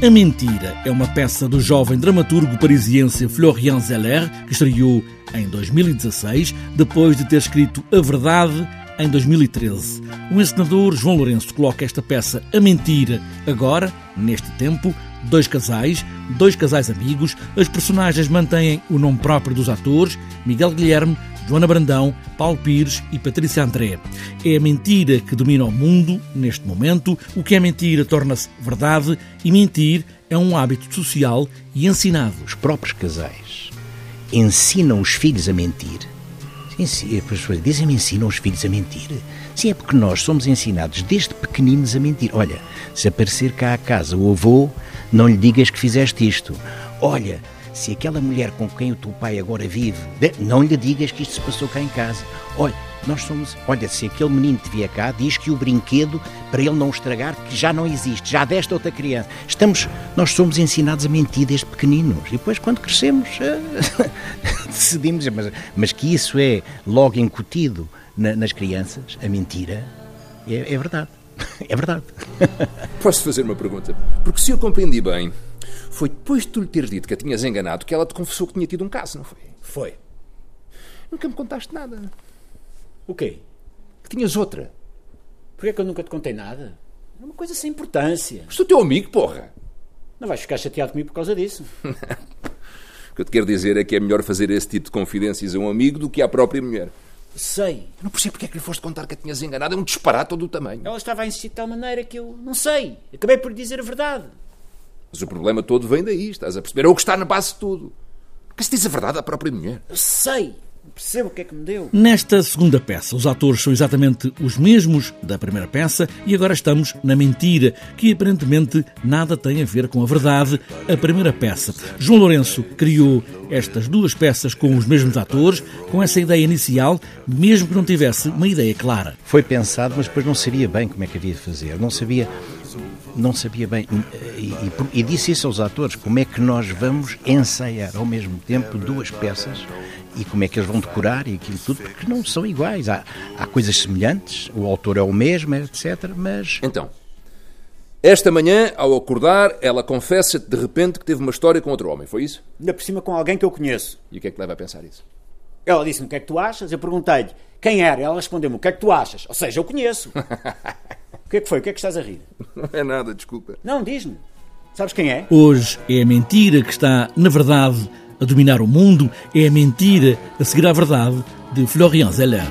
A Mentira é uma peça do jovem dramaturgo parisiense Florian Zeller, que estreou em 2016, depois de ter escrito A Verdade em 2013. O encenador João Lourenço coloca esta peça A Mentira agora, neste tempo, dois casais, dois casais amigos. As personagens mantêm o nome próprio dos atores, Miguel Guilherme, Joana Brandão, Paulo Pires e Patrícia André. É a mentira que domina o mundo neste momento. O que é mentira torna-se verdade e mentir é um hábito social e ensinado. Os próprios casais ensinam os filhos a mentir. Dizem-me ensinam os filhos a mentir. Sim, é porque nós somos ensinados desde pequeninos a mentir. Olha, se aparecer cá à casa o avô, não lhe digas que fizeste isto. Olha, se aquela mulher com quem o teu pai agora vive, não lhe digas que isto se passou cá em casa. Olha, nós somos. Olha, se aquele menino te vier cá, diz que o brinquedo, para ele não estragar, que já não existe, já desta outra criança. Estamos, nós somos ensinados a mentir desde pequeninos. E depois, quando crescemos, decidimos. Mas, mas que isso é logo incutido na, nas crianças, a mentira, é, é verdade. É verdade. Posso fazer uma pergunta? Porque se eu compreendi bem, foi depois de tu lhe teres dito que a tinhas enganado que ela te confessou que tinha tido um caso, não foi? Foi. Nunca me contaste nada. O quê? Que tinhas outra. Porquê que eu nunca te contei nada? É uma coisa sem importância. Mas tu teu amigo, porra! Não vais ficar chateado comigo por causa disso. o que eu te quero dizer é que é melhor fazer esse tipo de confidências a um amigo do que à própria mulher. Sei. Eu não percebo porque é que lhe foste contar que a tinhas enganado. É um disparate todo o tamanho. Ela estava a insistir de tal maneira que eu não sei. Acabei por lhe dizer a verdade. Mas o problema todo vem daí, estás a perceber? É o que está na base de tudo. Que se diz a verdade à própria mulher. Eu sei. Percebo o que é que me deu. Nesta segunda peça, os atores são exatamente os mesmos da primeira peça e agora estamos na mentira, que aparentemente nada tem a ver com a verdade, a primeira peça. João Lourenço criou estas duas peças com os mesmos atores, com essa ideia inicial, mesmo que não tivesse uma ideia clara. Foi pensado, mas depois não sabia bem como é que havia de fazer. Não sabia não sabia bem. E, e, e, disse isso aos atores: como é que nós vamos ensaiar ao mesmo tempo duas peças e como é que eles vão decorar e aquilo tudo, porque não são iguais. Há, há coisas semelhantes, o autor é o mesmo, etc. Mas. Então. Esta manhã, ao acordar, ela confessa-te de repente que teve uma história com outro homem, foi isso? Ainda por cima com alguém que eu conheço. E o que é que leva a pensar isso? Ela disse-me o que é que tu achas, eu perguntei-lhe quem era, ela respondeu-me o que é que tu achas, ou seja, eu conheço. O que é que foi? O que é que estás a rir? Não é nada, desculpa. Não, diz-me. Sabes quem é? Hoje é a mentira que está, na verdade, a dominar o mundo, é a mentira a seguir à verdade de Florian Zeller.